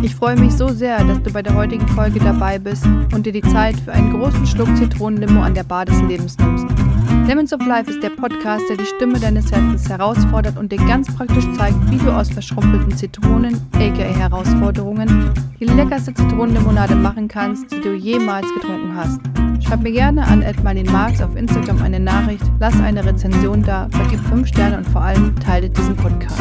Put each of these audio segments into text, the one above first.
Ich freue mich so sehr, dass du bei der heutigen Folge dabei bist und dir die Zeit für einen großen Schluck Zitronenlimo an der Bar des Lebens nimmst. Lemons of Life ist der Podcast, der die Stimme deines Herzens herausfordert und dir ganz praktisch zeigt, wie du aus verschrumpelten Zitronen, aka Herausforderungen, die leckerste Zitronenlimonade machen kannst, die du jemals getrunken hast. Schreib mir gerne an Marx auf Instagram eine Nachricht, lass eine Rezension da, vergib 5 Sterne und vor allem teile diesen Podcast.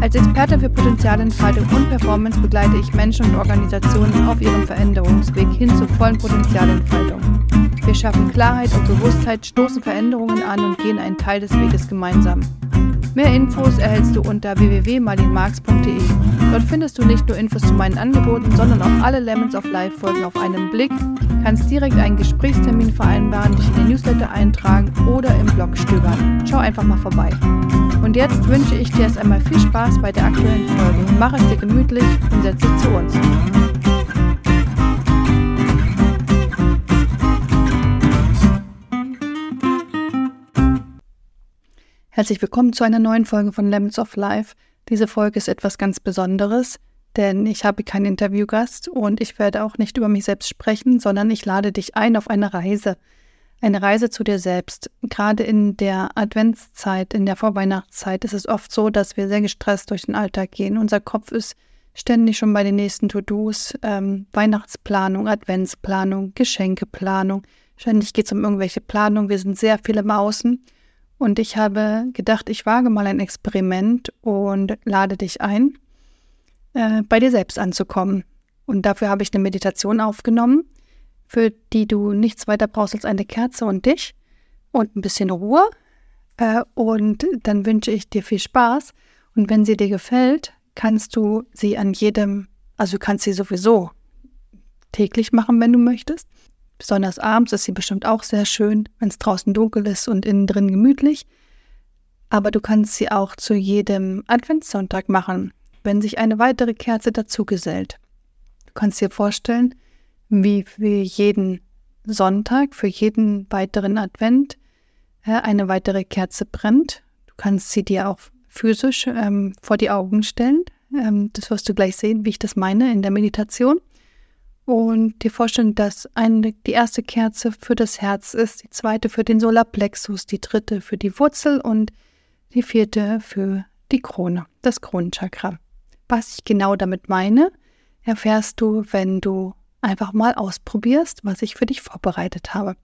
Als Experte für Potenzialentfaltung und Performance begleite ich Menschen und Organisationen auf ihrem Veränderungsweg hin zur vollen Potenzialentfaltung. Wir schaffen Klarheit und Bewusstheit, stoßen Veränderungen an und gehen einen Teil des Weges gemeinsam. Mehr Infos erhältst du unter www.marlinmarx.de. Dort findest du nicht nur Infos zu meinen Angeboten, sondern auch alle Lemons of Life Folgen auf einen Blick, kannst direkt einen Gesprächstermin vereinbaren, dich in den Newsletter eintragen oder im Blog stöbern. Schau einfach mal vorbei. Und jetzt wünsche ich dir erst einmal viel Spaß bei der aktuellen Folge. Mach es dir gemütlich und setz dich zu uns. Herzlich willkommen zu einer neuen Folge von Lemons of Life. Diese Folge ist etwas ganz Besonderes, denn ich habe keinen Interviewgast und ich werde auch nicht über mich selbst sprechen, sondern ich lade dich ein auf eine Reise. Eine Reise zu dir selbst. Gerade in der Adventszeit, in der Vorweihnachtszeit ist es oft so, dass wir sehr gestresst durch den Alltag gehen. Unser Kopf ist ständig schon bei den nächsten To-Dos, ähm, Weihnachtsplanung, Adventsplanung, Geschenkeplanung. Ständig geht es um irgendwelche Planung. Wir sind sehr viel im Außen. Und ich habe gedacht, ich wage mal ein Experiment und lade dich ein, äh, bei dir selbst anzukommen. Und dafür habe ich eine Meditation aufgenommen, für die du nichts weiter brauchst als eine Kerze und dich und ein bisschen Ruhe. Äh, und dann wünsche ich dir viel Spaß. Und wenn sie dir gefällt, kannst du sie an jedem, also du kannst sie sowieso täglich machen, wenn du möchtest. Besonders abends ist sie bestimmt auch sehr schön, wenn es draußen dunkel ist und innen drin gemütlich. Aber du kannst sie auch zu jedem Adventssonntag machen, wenn sich eine weitere Kerze dazu gesellt. Du kannst dir vorstellen, wie für jeden Sonntag, für jeden weiteren Advent eine weitere Kerze brennt. Du kannst sie dir auch physisch ähm, vor die Augen stellen. Ähm, das wirst du gleich sehen, wie ich das meine in der Meditation und dir vorstellen, dass eine, die erste Kerze für das Herz ist, die zweite für den Solarplexus, die dritte für die Wurzel und die vierte für die Krone, das Kronenchakra. Was ich genau damit meine, erfährst du, wenn du einfach mal ausprobierst, was ich für dich vorbereitet habe.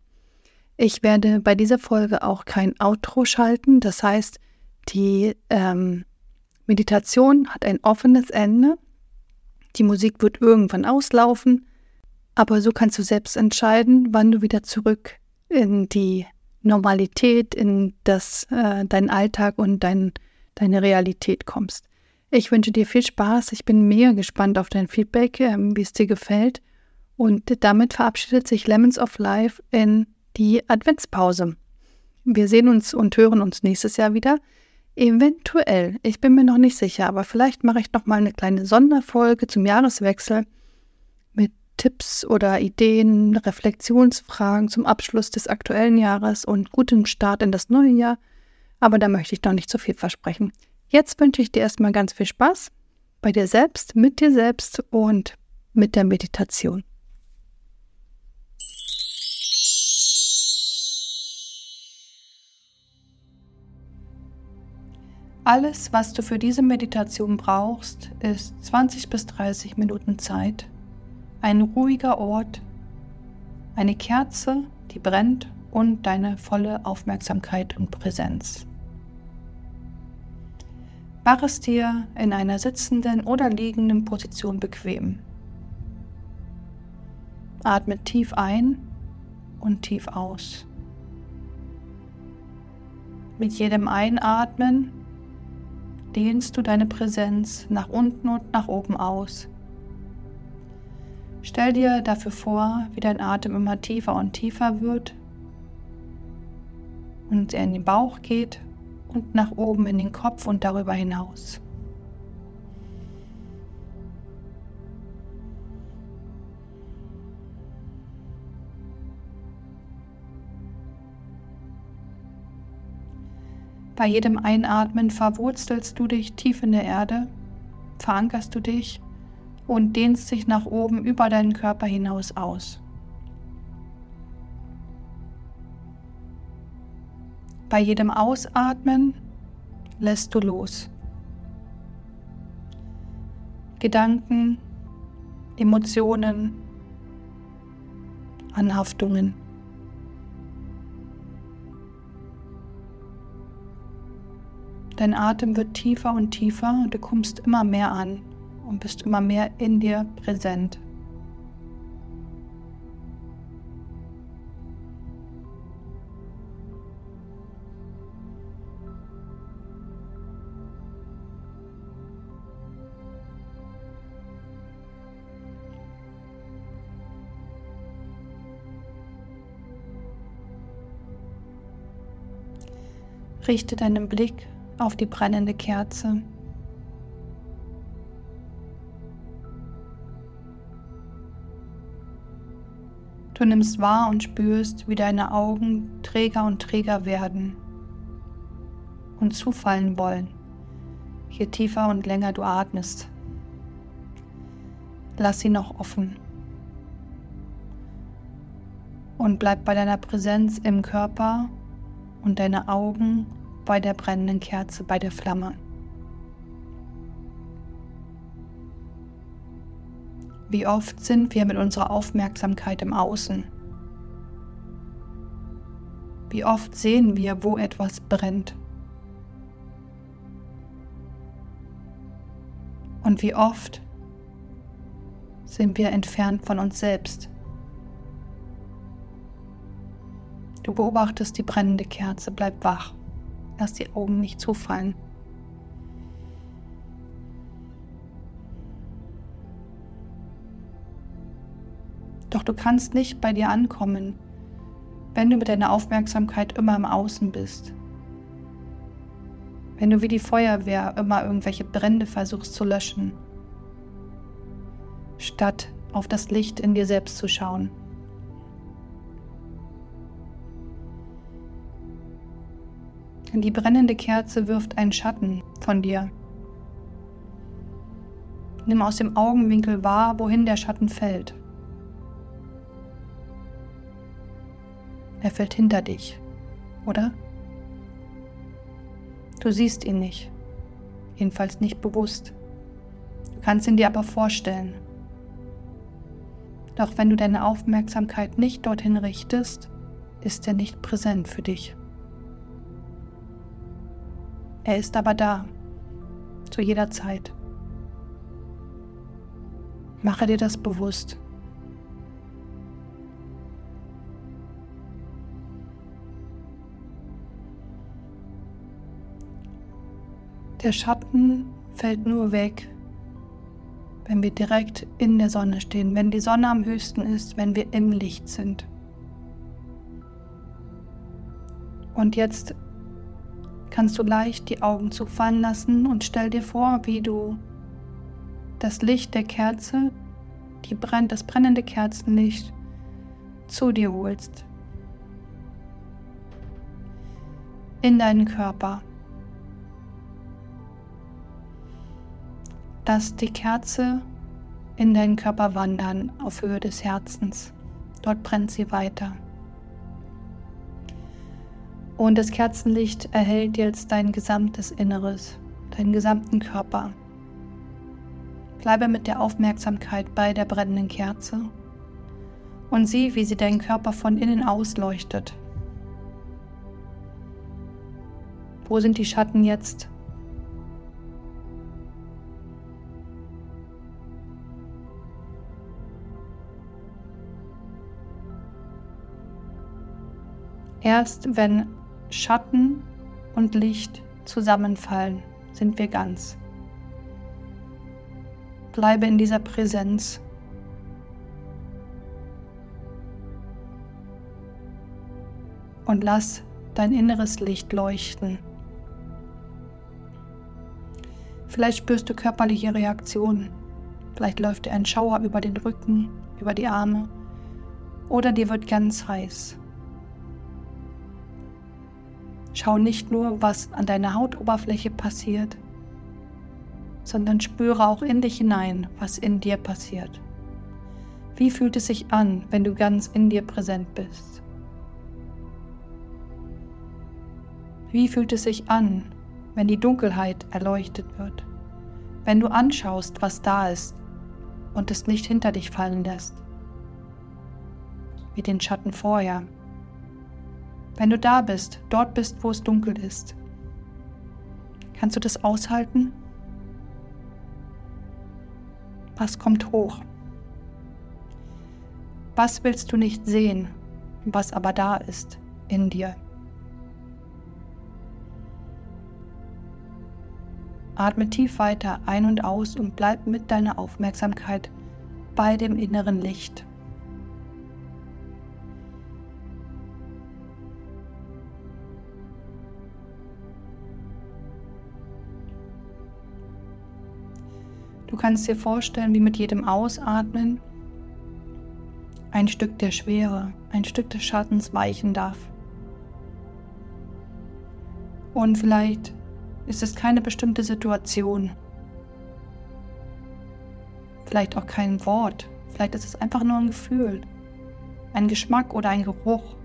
Ich werde bei dieser Folge auch kein Outro schalten, das heißt, die ähm, Meditation hat ein offenes Ende. Die Musik wird irgendwann auslaufen aber so kannst du selbst entscheiden, wann du wieder zurück in die Normalität, in das, äh, deinen Alltag und dein, deine Realität kommst. Ich wünsche dir viel Spaß. Ich bin mega gespannt auf dein Feedback, äh, wie es dir gefällt. Und damit verabschiedet sich Lemons of Life in die Adventspause. Wir sehen uns und hören uns nächstes Jahr wieder. Eventuell, ich bin mir noch nicht sicher, aber vielleicht mache ich noch mal eine kleine Sonderfolge zum Jahreswechsel Tipps oder Ideen, Reflexionsfragen zum Abschluss des aktuellen Jahres und guten Start in das neue Jahr. Aber da möchte ich noch nicht zu viel versprechen. Jetzt wünsche ich dir erstmal ganz viel Spaß bei dir selbst, mit dir selbst und mit der Meditation. Alles, was du für diese Meditation brauchst, ist 20 bis 30 Minuten Zeit ein ruhiger Ort, eine Kerze, die brennt und deine volle Aufmerksamkeit und Präsenz. Mach es dir in einer sitzenden oder liegenden Position bequem. Atme tief ein und tief aus. Mit jedem Einatmen dehnst du deine Präsenz nach unten und nach oben aus Stell dir dafür vor, wie dein Atem immer tiefer und tiefer wird und er in den Bauch geht und nach oben in den Kopf und darüber hinaus. Bei jedem Einatmen verwurzelst du dich tief in der Erde, verankerst du dich und dehnst sich nach oben über deinen Körper hinaus aus. Bei jedem Ausatmen lässt du los. Gedanken, Emotionen, Anhaftungen. Dein Atem wird tiefer und tiefer und du kommst immer mehr an und bist immer mehr in dir präsent. Richte deinen Blick auf die brennende Kerze. Du nimmst wahr und spürst, wie deine Augen träger und träger werden und zufallen wollen, je tiefer und länger du atmest. Lass sie noch offen und bleib bei deiner Präsenz im Körper und deine Augen bei der brennenden Kerze, bei der Flamme. Wie oft sind wir mit unserer Aufmerksamkeit im Außen? Wie oft sehen wir, wo etwas brennt? Und wie oft sind wir entfernt von uns selbst? Du beobachtest die brennende Kerze, bleib wach. Lass die Augen nicht zufallen. Du kannst nicht bei dir ankommen, wenn du mit deiner Aufmerksamkeit immer im Außen bist. Wenn du wie die Feuerwehr immer irgendwelche Brände versuchst zu löschen, statt auf das Licht in dir selbst zu schauen. Die brennende Kerze wirft einen Schatten von dir. Nimm aus dem Augenwinkel wahr, wohin der Schatten fällt. Fällt hinter dich, oder? Du siehst ihn nicht, jedenfalls nicht bewusst. Du kannst ihn dir aber vorstellen. Doch wenn du deine Aufmerksamkeit nicht dorthin richtest, ist er nicht präsent für dich. Er ist aber da, zu jeder Zeit. Mache dir das bewusst. Der Schatten fällt nur weg, wenn wir direkt in der Sonne stehen, wenn die Sonne am höchsten ist, wenn wir im Licht sind. Und jetzt kannst du leicht die Augen zufallen lassen und stell dir vor, wie du das Licht der Kerze, die brennt, das brennende Kerzenlicht zu dir holst. In deinen Körper. Lass die Kerze in deinen Körper wandern auf Höhe des Herzens. Dort brennt sie weiter. Und das Kerzenlicht erhält jetzt dein gesamtes Inneres, deinen gesamten Körper. Bleibe mit der Aufmerksamkeit bei der brennenden Kerze und sieh, wie sie deinen Körper von innen ausleuchtet. Wo sind die Schatten jetzt? Erst wenn Schatten und Licht zusammenfallen, sind wir ganz. Bleibe in dieser Präsenz. Und lass dein inneres Licht leuchten. Vielleicht spürst du körperliche Reaktionen. Vielleicht läuft dir ein Schauer über den Rücken, über die Arme. Oder dir wird ganz heiß. Schau nicht nur, was an deiner Hautoberfläche passiert, sondern spüre auch in dich hinein, was in dir passiert. Wie fühlt es sich an, wenn du ganz in dir präsent bist? Wie fühlt es sich an, wenn die Dunkelheit erleuchtet wird? Wenn du anschaust, was da ist und es nicht hinter dich fallen lässt? Wie den Schatten vorher. Wenn du da bist, dort bist, wo es dunkel ist. Kannst du das aushalten? Was kommt hoch? Was willst du nicht sehen, was aber da ist in dir? Atme tief weiter ein und aus und bleib mit deiner Aufmerksamkeit bei dem inneren Licht. Du kannst dir vorstellen, wie mit jedem Ausatmen ein Stück der Schwere, ein Stück des Schattens weichen darf. Und vielleicht ist es keine bestimmte Situation, vielleicht auch kein Wort, vielleicht ist es einfach nur ein Gefühl, ein Geschmack oder ein Geruch,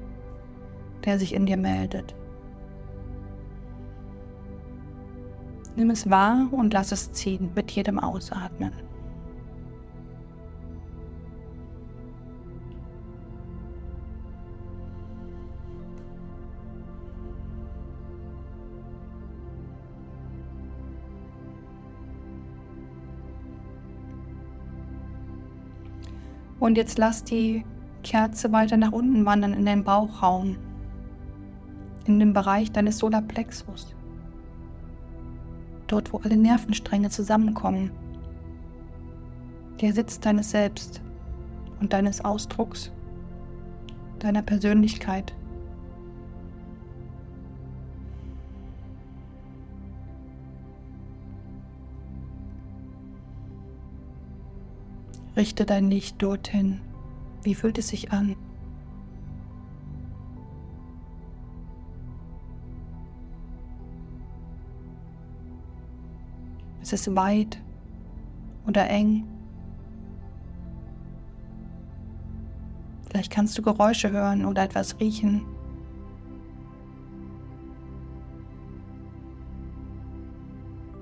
der sich in dir meldet. Nimm es wahr und lass es ziehen mit jedem Ausatmen. Und jetzt lass die Kerze weiter nach unten wandern in den Bauchraum, in den Bereich deines Solarplexus. Dort, wo alle Nervenstränge zusammenkommen. Der Sitz deines Selbst und deines Ausdrucks, deiner Persönlichkeit. Richte dein Licht dorthin. Wie fühlt es sich an? Ist es weit oder eng? Vielleicht kannst du Geräusche hören oder etwas riechen.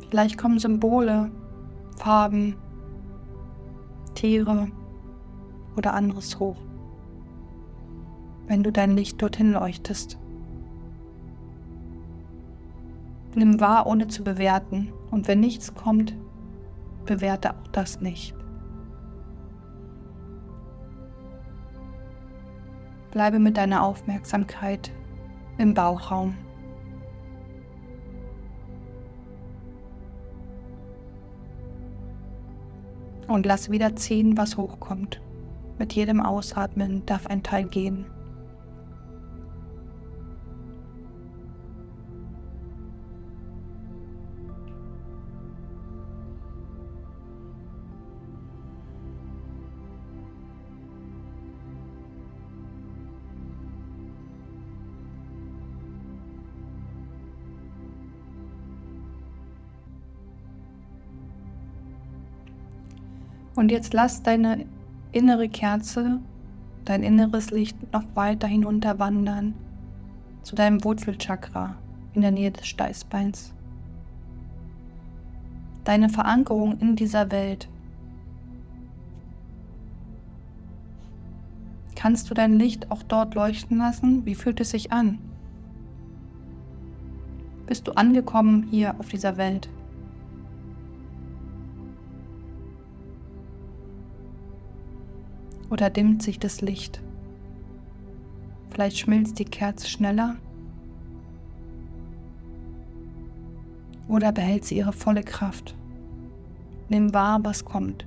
Vielleicht kommen Symbole, Farben, Tiere oder anderes hoch, wenn du dein Licht dorthin leuchtest. Nimm wahr, ohne zu bewerten, und wenn nichts kommt, bewerte auch das nicht. Bleibe mit deiner Aufmerksamkeit im Bauchraum. Und lass wieder ziehen, was hochkommt. Mit jedem Ausatmen darf ein Teil gehen. Und jetzt lass deine innere Kerze, dein inneres Licht noch weiter hinunter wandern zu deinem Wurzelchakra in der Nähe des Steißbeins. Deine Verankerung in dieser Welt. Kannst du dein Licht auch dort leuchten lassen? Wie fühlt es sich an? Bist du angekommen hier auf dieser Welt? Oder dimmt sich das Licht? Vielleicht schmilzt die Kerze schneller? Oder behält sie ihre volle Kraft? Nimm wahr, was kommt.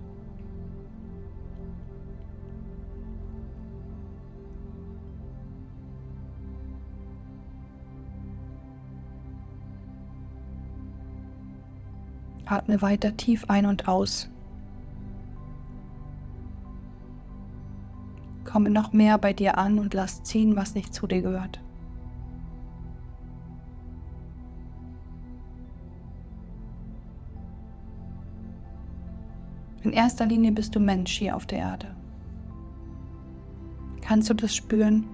Atme weiter tief ein und aus. Komme noch mehr bei dir an und lass ziehen, was nicht zu dir gehört. In erster Linie bist du Mensch hier auf der Erde. Kannst du das spüren?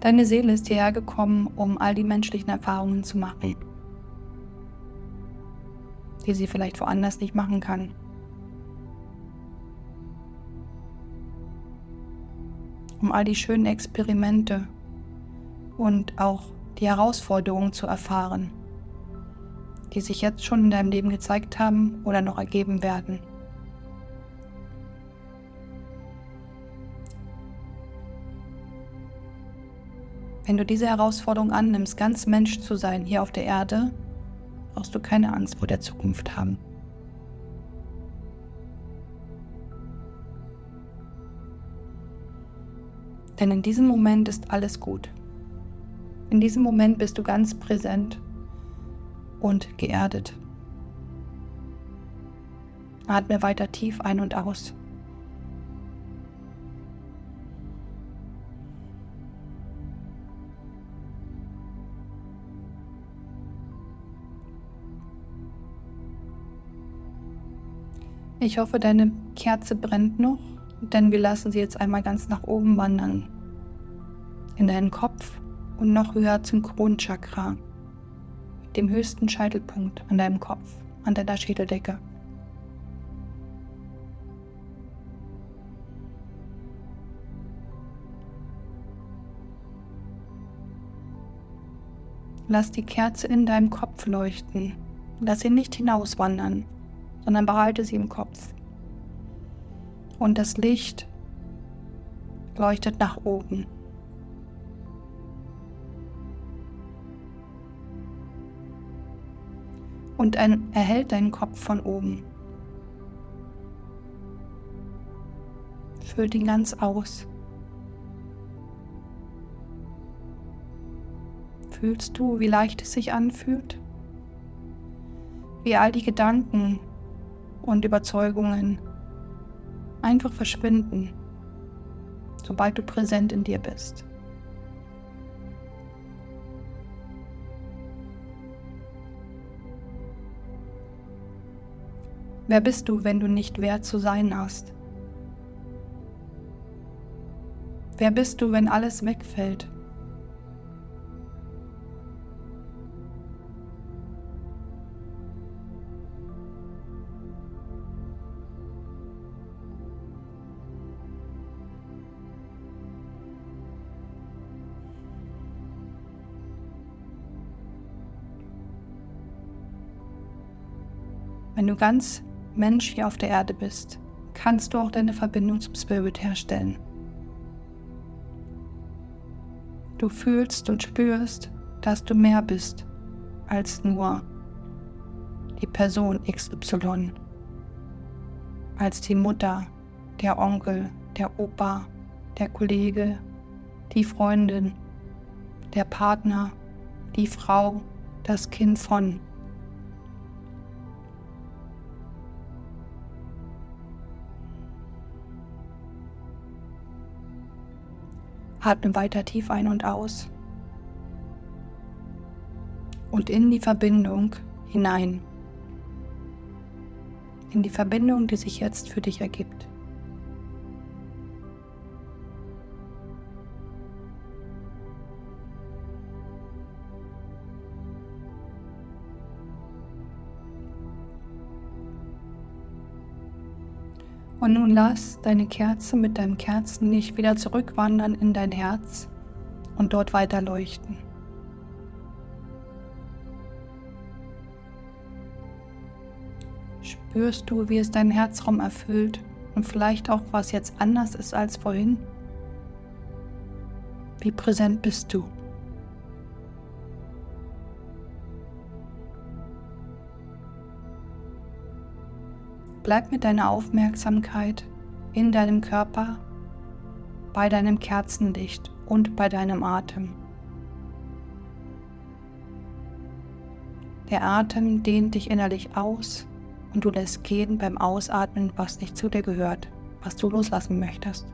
Deine Seele ist hierher gekommen, um all die menschlichen Erfahrungen zu machen, die sie vielleicht woanders nicht machen kann. Um all die schönen Experimente und auch die Herausforderungen zu erfahren, die sich jetzt schon in deinem Leben gezeigt haben oder noch ergeben werden. Wenn du diese Herausforderung annimmst, ganz Mensch zu sein hier auf der Erde, brauchst du keine Angst vor der Zukunft haben. Denn in diesem Moment ist alles gut. In diesem Moment bist du ganz präsent und geerdet. Atme weiter tief ein und aus. Ich hoffe, deine Kerze brennt noch, denn wir lassen sie jetzt einmal ganz nach oben wandern. In deinen Kopf und noch höher zum Kronchakra, dem höchsten Scheitelpunkt an deinem Kopf, an deiner Schädeldecke. Lass die Kerze in deinem Kopf leuchten. Lass sie nicht hinauswandern sondern behalte sie im Kopf. Und das Licht leuchtet nach oben. Und ein, erhält deinen Kopf von oben. Füllt ihn ganz aus. Fühlst du, wie leicht es sich anfühlt? Wie all die Gedanken, und Überzeugungen einfach verschwinden, sobald du präsent in dir bist. Wer bist du, wenn du nicht wert zu sein hast? Wer bist du, wenn alles wegfällt? Wenn du ganz Mensch hier auf der Erde bist, kannst du auch deine Verbindung zum Spirit herstellen. Du fühlst und spürst, dass du mehr bist als nur die Person XY, als die Mutter, der Onkel, der Opa, der Kollege, die Freundin, der Partner, die Frau, das Kind von. Atme weiter tief ein und aus. Und in die Verbindung hinein. In die Verbindung, die sich jetzt für dich ergibt. Und nun lass deine Kerze mit deinem Kerzenlicht wieder zurückwandern in dein Herz und dort weiter leuchten. Spürst du, wie es deinen Herzraum erfüllt und vielleicht auch, was jetzt anders ist als vorhin? Wie präsent bist du? Bleib mit deiner Aufmerksamkeit in deinem Körper, bei deinem Kerzenlicht und bei deinem Atem. Der Atem dehnt dich innerlich aus und du lässt gehen beim Ausatmen, was nicht zu dir gehört, was du loslassen möchtest.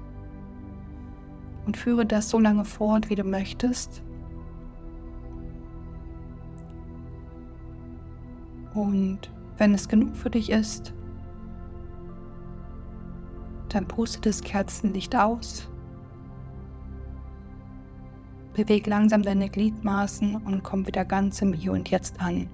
Und führe das so lange fort, wie du möchtest. Und wenn es genug für dich ist, Dann puste das Kerzenlicht aus. Beweg langsam deine Gliedmaßen und komm wieder ganz im Hier und Jetzt an.